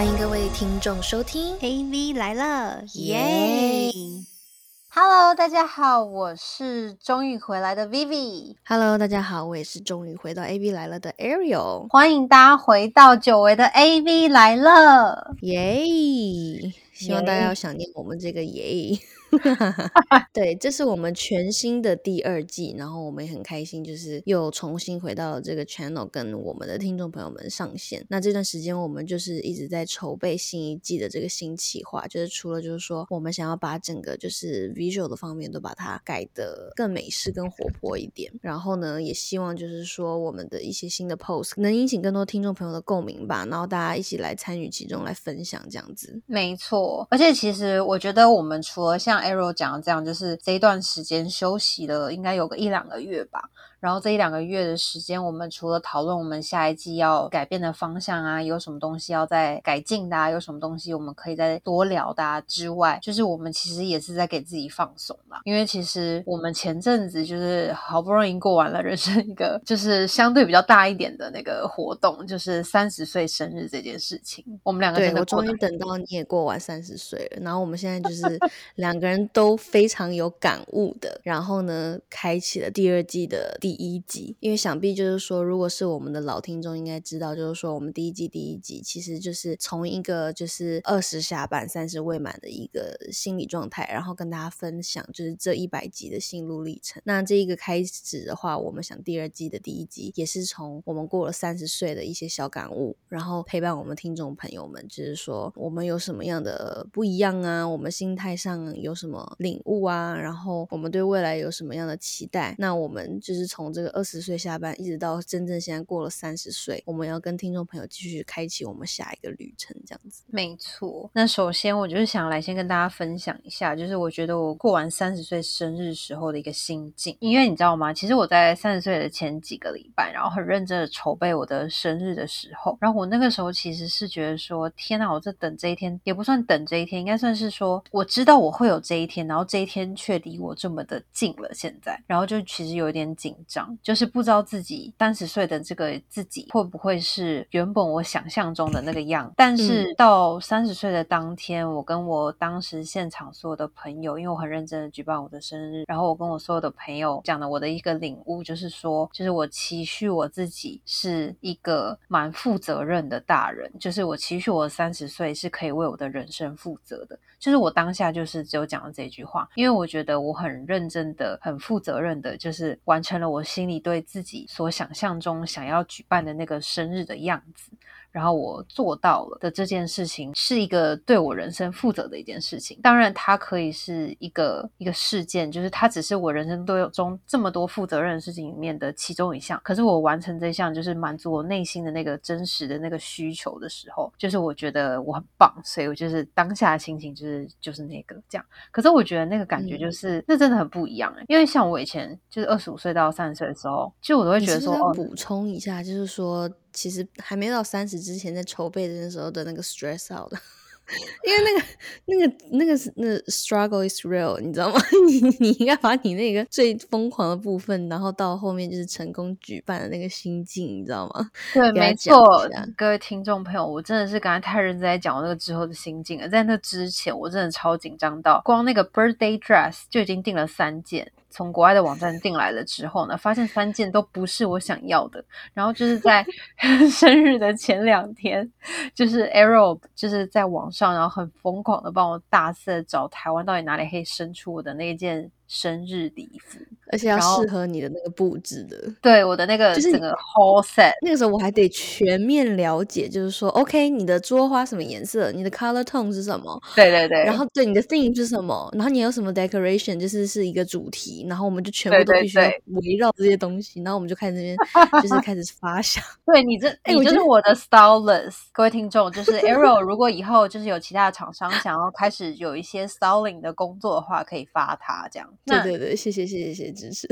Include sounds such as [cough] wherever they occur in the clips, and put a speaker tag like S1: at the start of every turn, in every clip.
S1: 欢迎各位听众收听
S2: AV 来了，
S1: 耶
S2: ！Hello，大家好，我是终于回来的 Vivi。
S1: Hello，大家好，我也是终于回到 AV 来了的 Ariel。
S2: 欢迎大家回到久违的 AV 来了，
S1: 耶！希望大家要想念我们这个耶。[laughs] 对，这是我们全新的第二季，然后我们也很开心，就是又重新回到了这个 channel，跟我们的听众朋友们上线。那这段时间我们就是一直在筹备新一季的这个新企划，就是除了就是说我们想要把整个就是 visual 的方面都把它改得更美式、更活泼一点，然后呢，也希望就是说我们的一些新的 post 能引起更多听众朋友的共鸣吧，然后大家一起来参与其中，来分享这样子。
S2: 没错，而且其实我觉得我们除了像 Arrow 讲的这样，就是这一段时间休息了，应该有个一两个月吧。然后这一两个月的时间，我们除了讨论我们下一季要改变的方向啊，有什么东西要再改进的，啊，有什么东西我们可以再多聊的啊之外，就是我们其实也是在给自己放松嘛。因为其实我们前阵子就是好不容易过完了人生一个就是相对比较大一点的那个活动，就是三十岁生日这件事情。我们两个
S1: 对我终于等到你也过完三十岁了，然后我们现在就是两个人都非常有感悟的，然后呢，开启了第二季的第。第一集，因为想必就是说，如果是我们的老听众，应该知道，就是说，我们第一季第一集其实就是从一个就是二十下半、三十未满的一个心理状态，然后跟大家分享就是这一百集的心路历程。那这一个开始的话，我们想第二季的第一集也是从我们过了三十岁的一些小感悟，然后陪伴我们听众朋友们，就是说我们有什么样的不一样啊？我们心态上有什么领悟啊？然后我们对未来有什么样的期待？那我们就是从从这个二十岁下班，一直到真正现在过了三十岁，我们要跟听众朋友继续开启我们下一个旅程，这样子。
S2: 没错。那首先，我就是想来先跟大家分享一下，就是我觉得我过完三十岁生日时候的一个心境。因为你知道吗？其实我在三十岁的前几个礼拜，然后很认真的筹备我的生日的时候，然后我那个时候其实是觉得说，天哪，我在等这一天，也不算等这一天，应该算是说，我知道我会有这一天，然后这一天却离我这么的近了。现在，然后就其实有一点紧。就是不知道自己三十岁的这个自己会不会是原本我想象中的那个样。但是到三十岁的当天，我跟我当时现场所有的朋友，因为我很认真的举办我的生日，然后我跟我所有的朋友讲的我的一个领悟，就是说，就是我期许我自己是一个蛮负责任的大人，就是我期许我三十岁是可以为我的人生负责的。就是我当下就是只有讲了这句话，因为我觉得我很认真的、很负责任的，就是完成了我心里对自己所想象中想要举办的那个生日的样子。然后我做到了的这件事情，是一个对我人生负责的一件事情。当然，它可以是一个一个事件，就是它只是我人生都有中这么多负责任的事情里面的其中一项。可是我完成这项，就是满足我内心的那个真实的那个需求的时候，就是我觉得我很棒。所以我就是当下的心情就是就是那个这样。可是我觉得那个感觉就是那真的很不一样哎，因为像我以前就是二十五岁到三十岁的时候，就我都会觉得说，
S1: 补充一下，就是说。其实还没到三十之前，在筹备的那时候的那个 stress out 的，[laughs] 因为那个、那个、那个是那 struggle is real，你知道吗？[laughs] 你你应该把你那个最疯狂的部分，然后到后面就是成功举办的那个心境，你知道吗？
S2: 对，没错，各位听众朋友，我真的是刚才太认真在讲我那个之后的心境了。在那之前，我真的超紧张到，光那个 birthday dress 就已经订了三件。从国外的网站订来了之后呢，发现三件都不是我想要的。然后就是在 [laughs] 生日的前两天，就是 Arrow 就是在网上，然后很疯狂的帮我大肆找台湾到底哪里可以生出我的那件。生日礼服，
S1: 而且要适合你的那个布置的。
S2: 对，我的那个就是整个 whole set。
S1: 那个时候我还得全面了解，就是说，OK，你的桌花什么颜色？你的 color tone 是什么？
S2: 对对对。
S1: 然后对你的 theme 是什么？然后你有什么 decoration，就是是一个主题。然后我们就全部都必须围绕这些东西。然后我们就开始那边 [laughs] 就是开始发想。[laughs]
S2: 对你这，哎，你就是我的 stylist。各位听众，就是 Arrow，如果以后就是有其他的厂商想要开始有一些 styling 的工作的话，可以发他这样。
S1: 对对对，谢谢谢谢谢谢，支持。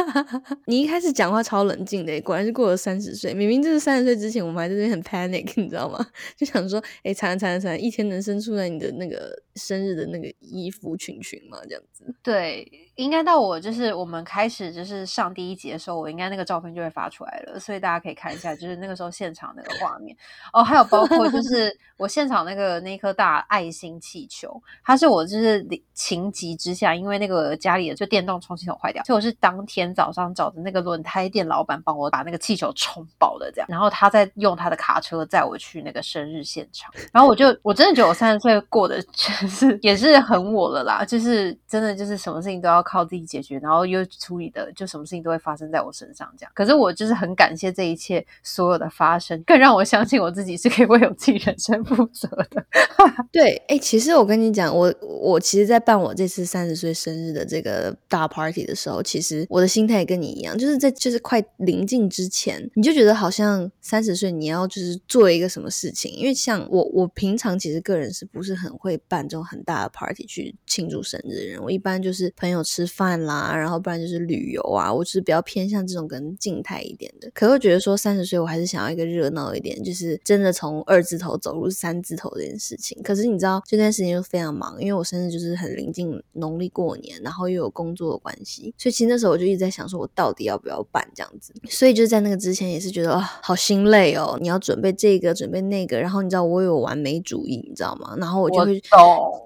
S1: [laughs] 你一开始讲话超冷静的，果然是过了三十岁。明明就是三十岁之前，我们还在这边很 panic，你知道吗？[laughs] 就想说，哎，惨了惨了惨了，一天能生出来你的那个生日的那个衣服裙裙吗？这样子。
S2: 对。应该到我就是我们开始就是上第一集的时候，我应该那个照片就会发出来了，所以大家可以看一下，就是那个时候现场那个画面哦，还有包括就 [laughs] 是我现场那个那颗大爱心气球，它是我就是情急之下，因为那个家里的就电动充气筒坏掉，所以我是当天早上找的那个轮胎店老板帮我把那个气球充饱的这样，然后他再用他的卡车载我去那个生日现场，然后我就我真的觉得我三十岁过的 [laughs] 就是也是很我了啦，就是真的就是什么事情都要。靠自己解决，然后又处理的，就什么事情都会发生在我身上这样。可是我就是很感谢这一切所有的发生，更让我相信我自己是可以为我自己人生负责的。[laughs]
S1: 对，哎，其实我跟你讲，我我其实，在办我这次三十岁生日的这个大 party 的时候，其实我的心态也跟你一样，就是在就是快临近之前，你就觉得好像三十岁你要就是做一个什么事情，因为像我我平常其实个人是不是很会办这种很大的 party 去庆祝生日的人，我一般就是朋友。吃饭啦，然后不然就是旅游啊，我就是比较偏向这种跟静态一点的。可我觉得说三十岁，我还是想要一个热闹一点，就是真的从二字头走入三字头这件事情。可是你知道这段时间又非常忙，因为我生日就是很临近农历过年，然后又有工作的关系，所以其实那时候我就一直在想，说我到底要不要办这样子。所以就在那个之前也是觉得啊，好心累哦，你要准备这个，准备那个，然后你知道我有完美主义，你知道吗？然后我就会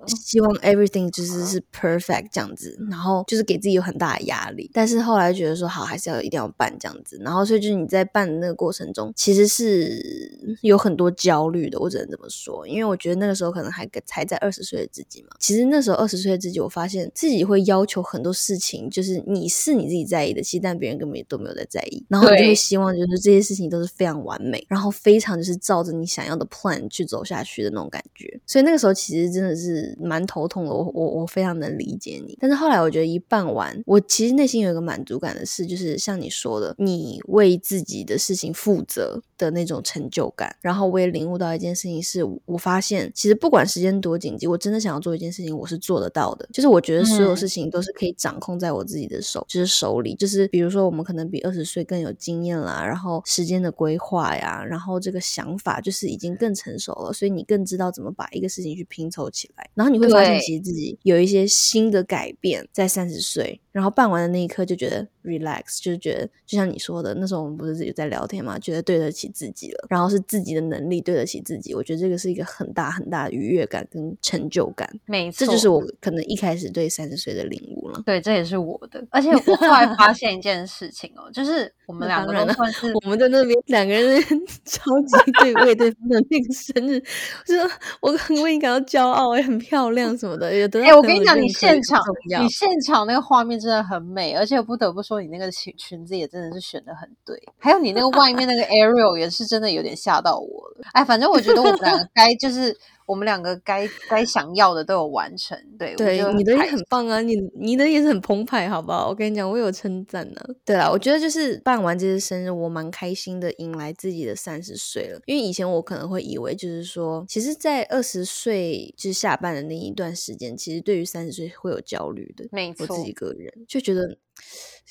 S1: 希望 everything 就是是 perfect 这样子，然后。就是给自己有很大的压力，但是后来觉得说好，还是要一定要办这样子。然后所以就是你在办的那个过程中，其实是有很多焦虑的。我只能这么说，因为我觉得那个时候可能还才在二十岁的自己嘛。其实那时候二十岁的自己，我发现自己会要求很多事情，就是你是你自己在意的，其实但别人根本也都没有在在意。然后你就会希望就是这些事情都是非常完美，然后非常就是照着你想要的 plan 去走下去的那种感觉。所以那个时候其实真的是蛮头痛的。我我我非常能理解你，但是后来我觉得。一半完，我其实内心有一个满足感的事，就是像你说的，你为自己的事情负责。的那种成就感。然后我也领悟到一件事情，是我发现，其实不管时间多紧急，我真的想要做一件事情，我是做得到的。就是我觉得所有事情都是可以掌控在我自己的手，就是手里。就是比如说，我们可能比二十岁更有经验啦，然后时间的规划呀，然后这个想法就是已经更成熟了，所以你更知道怎么把一个事情去拼凑起来。然后你会发现，其实自己有一些新的改变在三十岁，然后办完的那一刻就觉得 relax，就是觉得就像你说的，那时候我们不是自己在聊天嘛，觉得对得起自己了，然后是自己的能力对得起自己，我觉得这个是一个很大很大的愉悦感跟成就感。
S2: 没错，
S1: 这就是我可能一开始对三十岁的领悟了。
S2: 对，这也是我的。而且我后来发现一件事情哦，就是我们两个人算是
S1: 我们在那边两个人 [laughs] 超级对为对方的那个生日，就是我很为你感到骄傲，也很漂亮什么的，也得
S2: 哎，我跟你讲，你现场你现场那个画面真的很美，而且不得不说，你那个裙裙子也真的是选的很对，还有你那个外面那个 Ariel 也是真的有点吓到我了。哎，反正我觉得我们两个该就是。我们两个该该想要的都有完成，对
S1: 对，你的也很棒啊，你你的也是很澎湃，好不好？我跟你讲，我有称赞呢。对啊，我觉得就是办完这次生日，我蛮开心的，迎来自己的三十岁了。因为以前我可能会以为，就是说，其实，在二十岁就是下半的那一段时间，其实对于三十岁会有焦虑的。
S2: 没错，
S1: 我自己个人就觉得。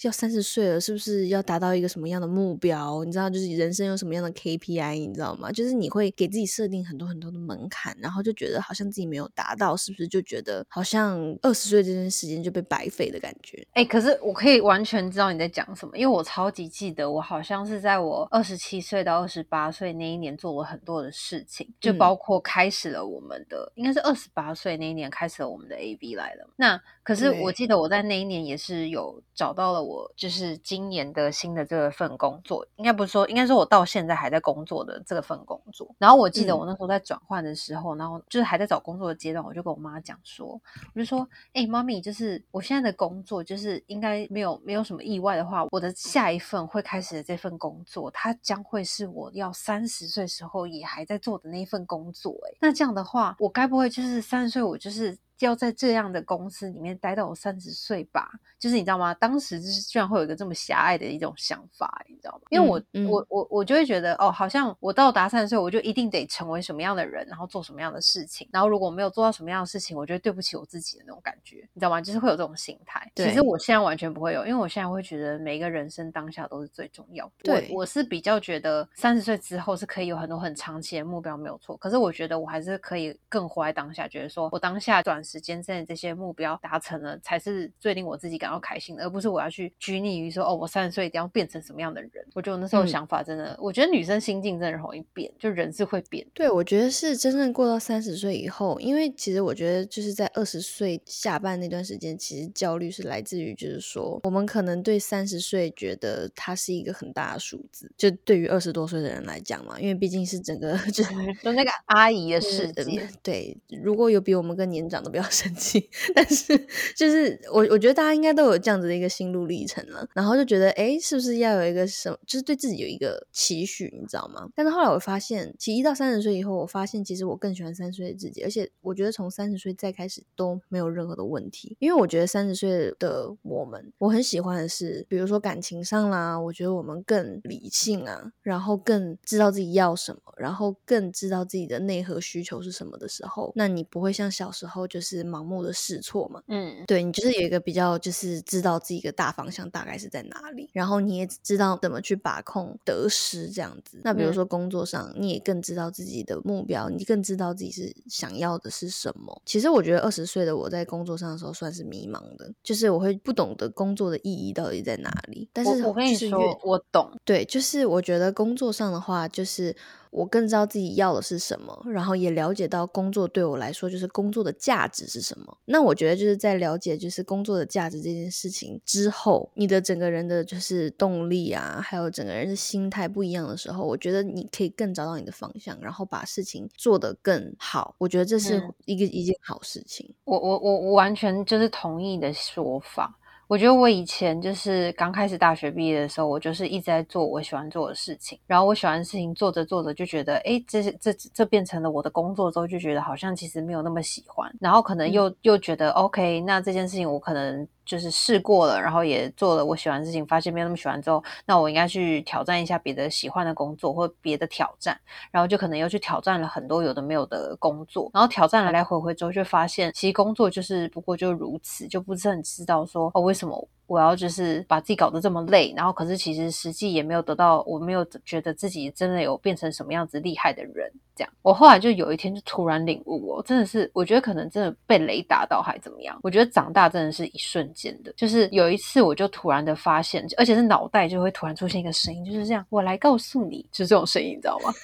S1: 要三十岁了，是不是要达到一个什么样的目标？你知道，就是人生有什么样的 KPI？你知道吗？就是你会给自己设定很多很多的门槛，然后就觉得好像自己没有达到，是不是就觉得好像二十岁这段时间就被白费的感觉？
S2: 哎，可是我可以完全知道你在讲什么，因为我超级记得，我好像是在我二十七岁到二十八岁那一年做了很多的事情，就包括开始了我们的，应该是二十八岁那一年开始了我们的 AB 来了。那可是我记得我在那一年也是有找到了。我就是今年的新的这份工作，应该不是说，应该说我到现在还在工作的这份工作。然后我记得我那时候在转换的时候，然后就是还在找工作的阶段，我就跟我妈讲说，我就说，哎，妈咪，就是我现在的工作，就是应该没有没有什么意外的话，我的下一份会开始的这份工作，它将会是我要三十岁时候也还在做的那一份工作。哎，那这样的话，我该不会就是三十岁，我就是。要在这样的公司里面待到我三十岁吧？就是你知道吗？当时就是居然会有一个这么狭隘的一种想法，你知道吗？因为我我我我就会觉得哦，好像我到达三十岁，我就一定得成为什么样的人，然后做什么样的事情，然后如果没有做到什么样的事情，我觉得对不起我自己的那种感觉，你知道吗？就是会有这种心态。其实我现在完全不会有，因为我现在会觉得每一个人生当下都是最重要的。
S1: 对，
S2: 我是比较觉得三十岁之后是可以有很多很长期的目标，没有错。可是我觉得我还是可以更活在当下，觉得说我当下短时间之内这些目标达成了，才是最令我自己感到开心的，而不是我要去拘泥于说哦，我三十岁一定要变成什么样的人。我觉得那时候想法真的，我觉得女生心境真的容易变，就人是会变。
S1: 对，我觉得是真正过到三十岁以后，因为其实我觉得就是在二十岁下半那段时间，其实焦虑是来自于就是说，我们可能对三十岁觉得它是一个很大的数字，就对于二十多岁的人来讲嘛，因为毕竟是整个 [laughs] 就
S2: 就那个阿姨的世界。
S1: 对，如果有比我们更年长的，不要生气。[laughs] 但是就是我我觉得大家应该都有这样子的一个心路历程了，然后就觉得哎，是不是要有一个什么，就是对自己有一个期许，你知道吗？但是后来我发现，其实一到三十岁以后，我发现其实我更喜欢三十岁的自己，而且我觉得从三十岁再开始都没有任何的问题，因为我觉得三十岁的我们，我很喜欢的是，比如说感情上啦，我觉得我们更理性啊，然后更知道自己要什么，然后更知道自己的内核需求是什么的时候，那你不会像小时候就是盲目的试错嘛？嗯，对你就是有一个比较，就是知道自己的大方向大概是在哪里，然后你也知道怎么去把控得失这样子。那比如说工作上，你也更知道自己的目标，你更知道自己是想要的是什么。其实我觉得二十岁的我在工作上的时候算是迷茫的，就是我会不懂得工作的意义到底在哪里。但是
S2: 我跟你说，我懂。
S1: 对，就是我觉得工作上的话，就是。我更知道自己要的是什么，然后也了解到工作对我来说就是工作的价值是什么。那我觉得就是在了解就是工作的价值这件事情之后，你的整个人的就是动力啊，还有整个人的心态不一样的时候，我觉得你可以更找到你的方向，然后把事情做得更好。我觉得这是一个一件好事情。
S2: 我我我我完全就是同意你的说法。我觉得我以前就是刚开始大学毕业的时候，我就是一直在做我喜欢做的事情，然后我喜欢的事情做着做着就觉得，哎，这这这变成了我的工作之后，就觉得好像其实没有那么喜欢，然后可能又又觉得，OK，那这件事情我可能。就是试过了，然后也做了我喜欢的事情，发现没有那么喜欢之后，那我应该去挑战一下别的喜欢的工作或别的挑战，然后就可能又去挑战了很多有的没有的工作，然后挑战来来回回之后，就发现其实工作就是不过就如此，就不是很知道说哦为什么我要就是把自己搞得这么累，然后可是其实实际也没有得到，我没有觉得自己真的有变成什么样子厉害的人。这样，我后来就有一天就突然领悟哦，真的是，我觉得可能真的被雷打到还怎么样？我觉得长大真的是一瞬间的，就是有一次我就突然的发现，而且是脑袋就会突然出现一个声音，就是这样，我来告诉你，就是这种声音，你知道吗？[laughs]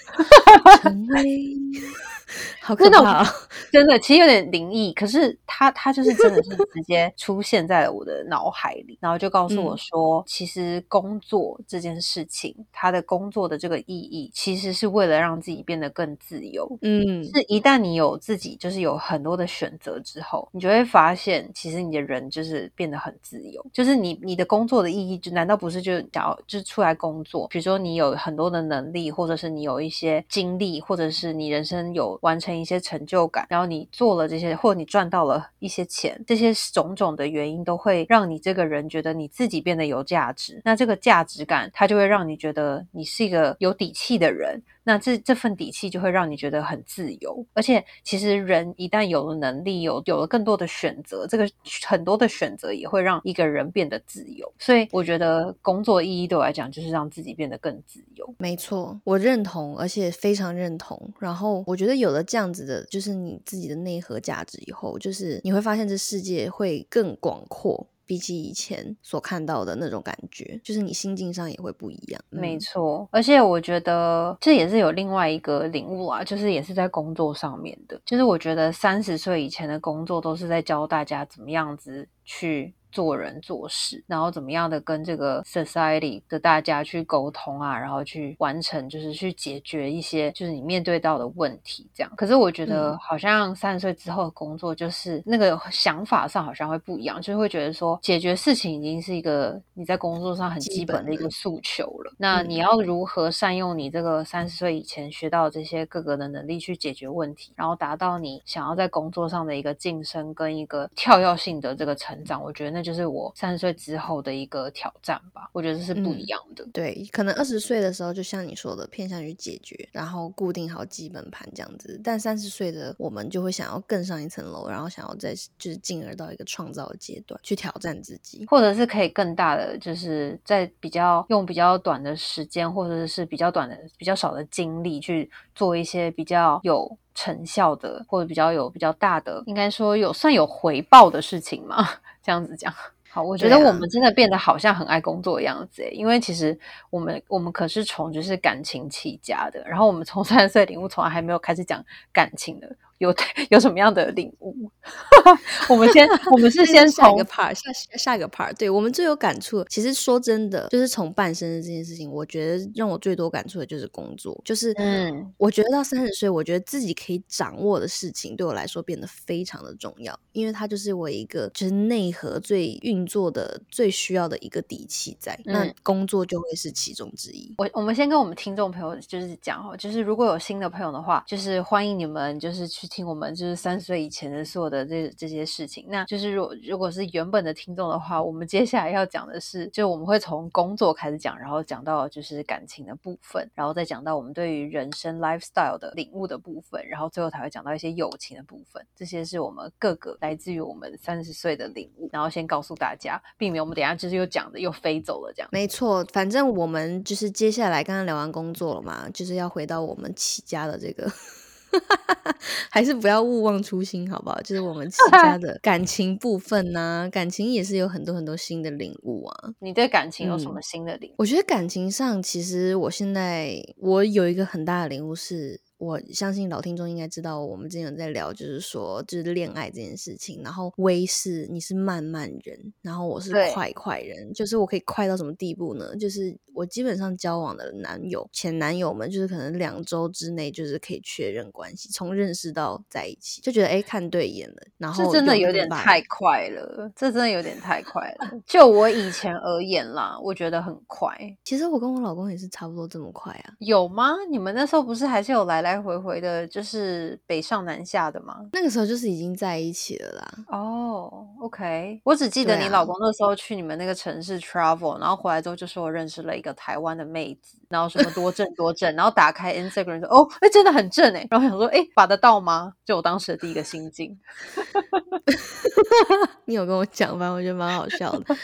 S1: 好可怕，
S2: 真的，其实有点灵异，可是他他就是真的是直接出现在了我的脑海里，然后就告诉我说，其实工作这件事情，他的工作的这个意义，其实是为了让自己变得更。自由，嗯，是一旦你有自己，就是有很多的选择之后，你就会发现，其实你的人就是变得很自由。就是你你的工作的意义，就难道不是就想要就是出来工作？比如说你有很多的能力，或者是你有一些经历，或者是你人生有完成一些成就感，然后你做了这些，或者你赚到了一些钱，这些种种的原因都会让你这个人觉得你自己变得有价值。那这个价值感，它就会让你觉得你是一个有底气的人。那这这份底气就会让你觉得很自由，而且其实人一旦有了能力，有有了更多的选择，这个很多的选择也会让一个人变得自由。所以我觉得工作意义对我来讲就是让自己变得更自由。
S1: 没错，我认同，而且非常认同。然后我觉得有了这样子的，就是你自己的内核价值以后，就是你会发现这世界会更广阔。比起以前所看到的那种感觉，就是你心境上也会不一样。
S2: 没错，而且我觉得这也是有另外一个领悟啊，就是也是在工作上面的。就是我觉得三十岁以前的工作都是在教大家怎么样子去做人做事，然后怎么样的跟这个 society 的大家去沟通啊，然后去完成，就是去解决一些就是你面对到的问题，这样。可是我觉得好像三十岁之后的工作，就是那个想法上好像会不一样，就是会觉得说解决事情已经是一个你在工作上很基本的一个诉求了。那你要如何善用你这个三十岁以前学到这些各个的能力去解决问题，然后达到你想要在工作上的一个晋升跟一个跳跃性的这个成长？我觉得那就是我三十岁之后的一个挑战吧。我觉得这是不一样的。
S1: 对，可能二十岁的时候，就像你说的，偏向于解决，然后固定好基本盘这样子。但三十岁的我们就会想要更上一层楼，然后想要再就是进而到一个创造的阶段去挑战自己，
S2: 或者是可以更大的，就是在比较用比较短的时间，或者是比较短的、比较少的精力去做一些比较有成效的，或者比较有比较大的，应该说有算有回报的事情嘛？这样子讲。[laughs] 好，我觉得我们真的变得好像很爱工作的样子因为其实我们我们可是从就是感情起家的，然后我们从三十岁领悟，从来还没有开始讲感情的。有 [laughs] 有什么样的领悟？[laughs] 我们先，[laughs] 我们是先
S1: 下一个 part，下下一个 part。对我们最有感触，其实说真的，就是从半生日这件事情，我觉得让我最多感触的就是工作。就是，嗯，我觉得到三十岁，我觉得自己可以掌握的事情，对我来说变得非常的重要，因为它就是我一个就是内核最运作的最需要的一个底气在。那工作就会是其中之一。
S2: 我我们先跟我们听众朋友就是讲哈，就是如果有新的朋友的话，就是欢迎你们就是去。听我们就是三十岁以前的所有的这这些事情，那就是如果如果是原本的听众的话，我们接下来要讲的是，就我们会从工作开始讲，然后讲到就是感情的部分，然后再讲到我们对于人生 lifestyle 的领悟的部分，然后最后才会讲到一些友情的部分。这些是我们各个来自于我们三十岁的领悟，然后先告诉大家，避免我们等下就是又讲的又飞走了这样。
S1: 没错，反正我们就是接下来刚刚聊完工作了嘛，就是要回到我们起家的这个。还是不要勿忘初心，好不好？就是我们其他的 [laughs] 感情部分呢，感情也是有很多很多新的领悟啊。
S2: 你对感情有什么新的领悟？
S1: 我觉得感情上，其实我现在我有一个很大的领悟是。我相信老听众应该知道，我们之前有在聊，就是说，就是恋爱这件事情。然后微是你是慢慢人，然后我是快快人，就是我可以快到什么地步呢？就是我基本上交往的男友、前男友们，就是可能两周之内就是可以确认关系，从认识到在一起，就觉得哎看对眼了。然后
S2: 这真的有点太快了，这真的有点太快了。就我以前而言啦，我觉得很快。
S1: 其实我跟我老公也是差不多这么快啊。
S2: 有吗？你们那时候不是还是有来来？来回回的，就是北上南下的吗？
S1: 那个时候就是已经在一起了啦。
S2: 哦，OK，我只记得你老公那时候去你们那个城市 travel，然后回来之后就说我认识了一个台湾的妹子，然后什么多正多正，然后打开 Instagram 说哦，哎，真的很正哎，然后想说哎，把得到吗？就我当时的第一个心境。[laughs]
S1: 你有跟我讲吗？我觉得蛮好笑的。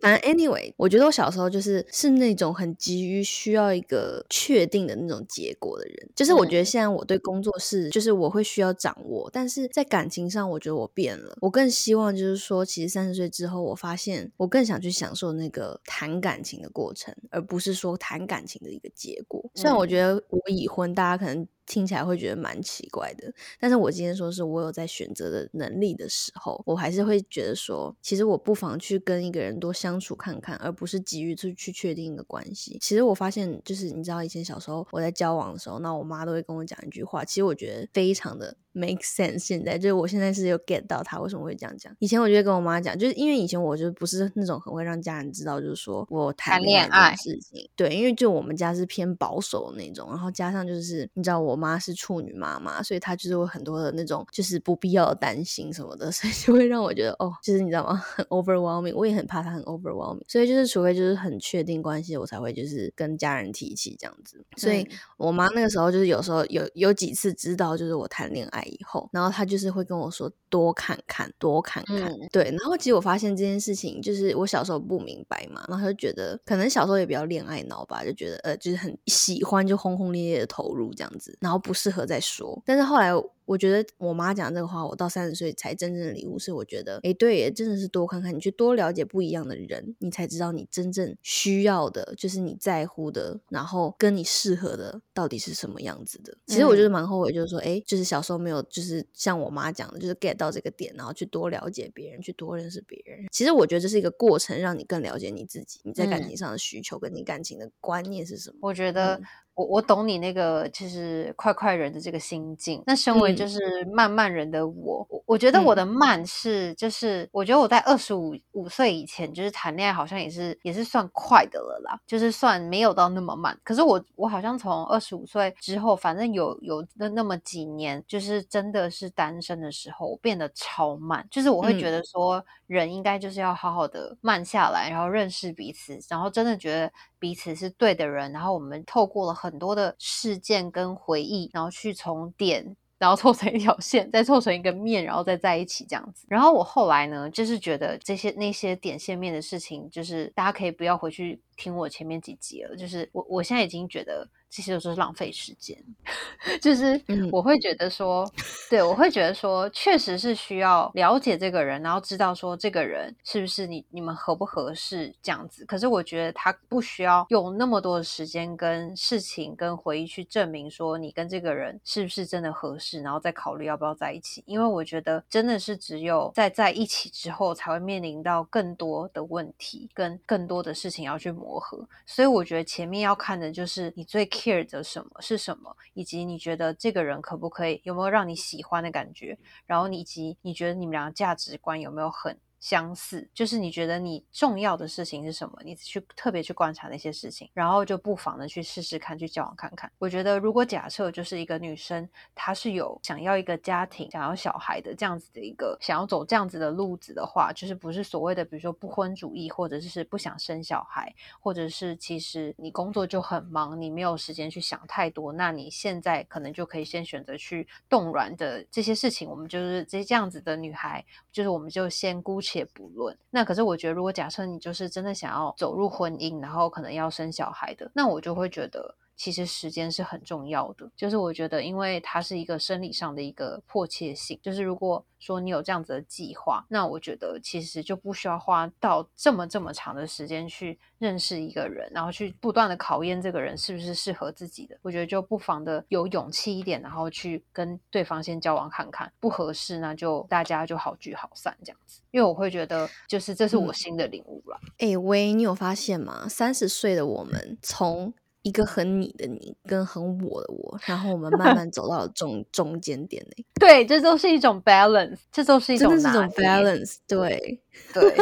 S1: 反正 anyway，我觉得我小时候就是是那种很急于需要一个确定的那种结果的人。就是我觉得现在我对工作是，就是我会需要掌握，但是在感情上，我觉得我变了。我更希望就是说，其实三十岁之后，我发现我更想去享受那个谈感情的过程，而不是说谈感情的一个结果。虽然我觉得我已婚，大家可能。听起来会觉得蛮奇怪的，但是我今天说是我有在选择的能力的时候，我还是会觉得说，其实我不妨去跟一个人多相处看看，而不是急于去去确定一个关系。其实我发现，就是你知道，以前小时候我在交往的时候，那我妈都会跟我讲一句话，其实我觉得非常的。Make sense。现在就是我现在是有 get 到他为什么会这样讲。以前我就会跟我妈讲，就是因为以前我就不是那种很会让家人知道，就是说我谈恋爱的事情。对，因为就我们家是偏保守的那种，然后加上就是你知道我妈是处女妈妈，所以她就是会很多的那种就是不必要的担心什么的，[laughs] 所以就会让我觉得哦，就是你知道吗？很 overwhelming。我也很怕她很 overwhelming，所以就是除非就是很确定关系，我才会就是跟家人提起这样子。所以我妈那个时候就是有时候有有几次知道就是我谈恋爱。以后，然后他就是会跟我说多看看，多看看，对。然后其实我发现这件事情，就是我小时候不明白嘛，然后他就觉得可能小时候也比较恋爱脑吧，就觉得呃，就是很喜欢就轰轰烈烈的投入这样子，然后不适合再说。但是后来我觉得我妈讲这个话，我到三十岁才真正的礼物是，我觉得，哎，对，真的是多看看，你去多了解不一样的人，你才知道你真正需要的，就是你在乎的，然后跟你适合的到底是什么样子的。其实我就是蛮后悔，就是说，哎，就是小时候没有，就是像我妈讲的，就是 get 到这个点，然后去多了解别人，去多认识别人。其实我觉得这是一个过程，让你更了解你自己，你在感情上的需求跟你感情的观念是什么。
S2: 我觉得。我我懂你那个就是快快人的这个心境。那身为就是慢慢人的我，我我觉得我的慢是就是我觉得我在二十五五岁以前就是谈恋爱好像也是也是算快的了啦，就是算没有到那么慢。可是我我好像从二十五岁之后，反正有有那那么几年，就是真的是单身的时候，我变得超慢。就是我会觉得说人应该就是要好好的慢下来，然后认识彼此，然后真的觉得。彼此是对的人，然后我们透过了很多的事件跟回忆，然后去从点，然后凑成一条线，再凑成一个面，然后再在一起这样子。然后我后来呢，就是觉得这些那些点线面的事情，就是大家可以不要回去听我前面几集了。就是我我现在已经觉得。这些都是浪费时间，[laughs] 就是我会觉得说，对我会觉得说，确实是需要了解这个人，然后知道说这个人是不是你你们合不合适这样子。可是我觉得他不需要用那么多的时间跟事情跟回忆去证明说你跟这个人是不是真的合适，然后再考虑要不要在一起。因为我觉得真的是只有在在一起之后，才会面临到更多的问题跟更多的事情要去磨磨合。所以我觉得前面要看的就是你最。care 的什么是什么，以及你觉得这个人可不可以有没有让你喜欢的感觉，然后以及你觉得你们俩价值观有没有很。相似，就是你觉得你重要的事情是什么？你去特别去观察那些事情，然后就不妨的去试试看，去交往看看。我觉得，如果假设就是一个女生，她是有想要一个家庭、想要小孩的这样子的一个想要走这样子的路子的话，就是不是所谓的比如说不婚主义，或者是不想生小孩，或者是其实你工作就很忙，你没有时间去想太多，那你现在可能就可以先选择去动软的这些事情。我们就是这这样子的女孩，就是我们就先姑且。不论，那可是我觉得，如果假设你就是真的想要走入婚姻，然后可能要生小孩的，那我就会觉得。其实时间是很重要的，就是我觉得，因为它是一个生理上的一个迫切性，就是如果说你有这样子的计划，那我觉得其实就不需要花到这么这么长的时间去认识一个人，然后去不断的考验这个人是不是适合自己的。我觉得就不妨的有勇气一点，然后去跟对方先交往看看，不合适那就大家就好聚好散这样子。因为我会觉得，就是这是我新的领悟了。
S1: 哎，喂，你有发现吗？三十岁的我们从一个很你的你跟很我的我，然后我们慢 [laughs] 慢走到了中中间点嘞。
S2: 对，这都是一种 balance，这都是一种
S1: 真的是种 balance。对 [laughs]
S2: 对，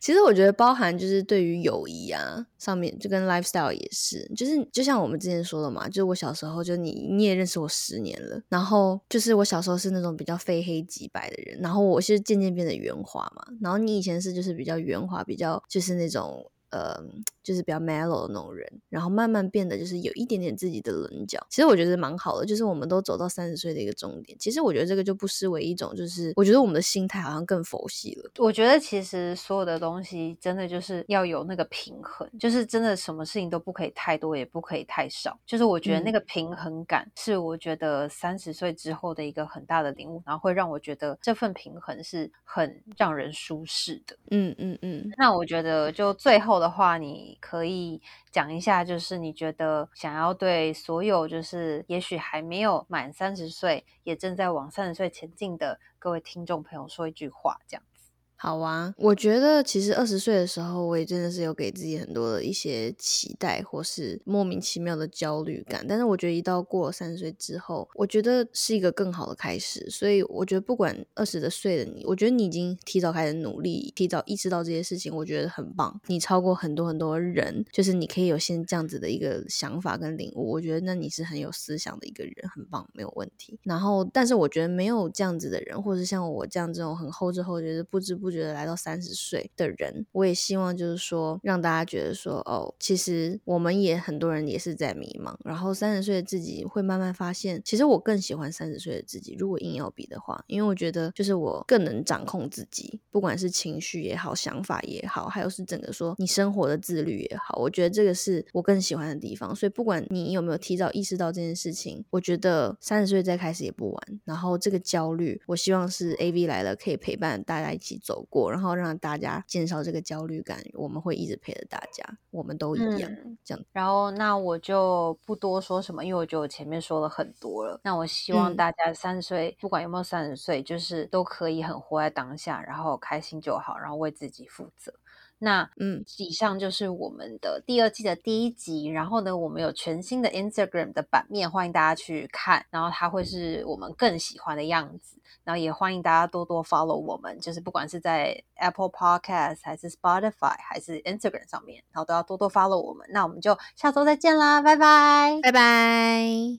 S1: 其实我觉得包含就是对于友谊啊上面，就跟 lifestyle 也是，就是就像我们之前说的嘛，就是我小时候就你你也认识我十年了，然后就是我小时候是那种比较非黑即白的人，然后我是渐渐变得圆滑嘛，然后你以前是就是比较圆滑，比较就是那种。呃，就是比较 mellow 的那种人，然后慢慢变得就是有一点点自己的棱角。其实我觉得蛮好的，就是我们都走到三十岁的一个终点。其实我觉得这个就不失为一种，就是我觉得我们的心态好像更佛系了。
S2: 我觉得其实所有的东西真的就是要有那个平衡，就是真的什么事情都不可以太多，也不可以太少。就是我觉得那个平衡感是我觉得三十岁之后的一个很大的领悟，然后会让我觉得这份平衡是很让人舒适的。
S1: 嗯嗯嗯。
S2: 那我觉得就最后。的话，你可以讲一下，就是你觉得想要对所有，就是也许还没有满三十岁，也正在往三十岁前进的各位听众朋友说一句话，这样。
S1: 好啊，我觉得其实二十岁的时候，我也真的是有给自己很多的一些期待，或是莫名其妙的焦虑感。但是我觉得一到过了三十岁之后，我觉得是一个更好的开始。所以我觉得不管二十的岁的你，我觉得你已经提早开始努力，提早意识到这些事情，我觉得很棒。你超过很多很多人，就是你可以有现这样子的一个想法跟领悟。我觉得那你是很有思想的一个人，很棒，没有问题。然后，但是我觉得没有这样子的人，或者像我这样这种很后知后觉的不知不。不觉得来到三十岁的人，我也希望就是说让大家觉得说，哦，其实我们也很多人也是在迷茫，然后三十岁的自己会慢慢发现，其实我更喜欢三十岁的自己。如果硬要比的话，因为我觉得就是我更能掌控自己，不管是情绪也好，想法也好，还有是整个说你生活的自律也好，我觉得这个是我更喜欢的地方。所以不管你有没有提早意识到这件事情，我觉得三十岁再开始也不晚。然后这个焦虑，我希望是 A V 来了可以陪伴大家一起走过，然后让大家减少这个焦虑感。我们会一直陪着大家，我们都一样这样。
S2: 然后那我就不多说什么，因为我觉得我前面说了很多了。那我希望大家三十岁，不管有没有三十岁，就是都可以很活在当下，然后开心就好，然后为自己负责。那嗯，以上就是我们的第二季的第一集。然后呢，我们有全新的 Instagram 的版面，欢迎大家去看。然后它会是我们更喜欢的样子。然后也欢迎大家多多 follow 我们，就是不管是在 Apple Podcast 还是 Spotify 还是 Instagram 上面，然后都要多多 follow 我们。那我们就下周再见啦，拜拜，
S1: 拜拜。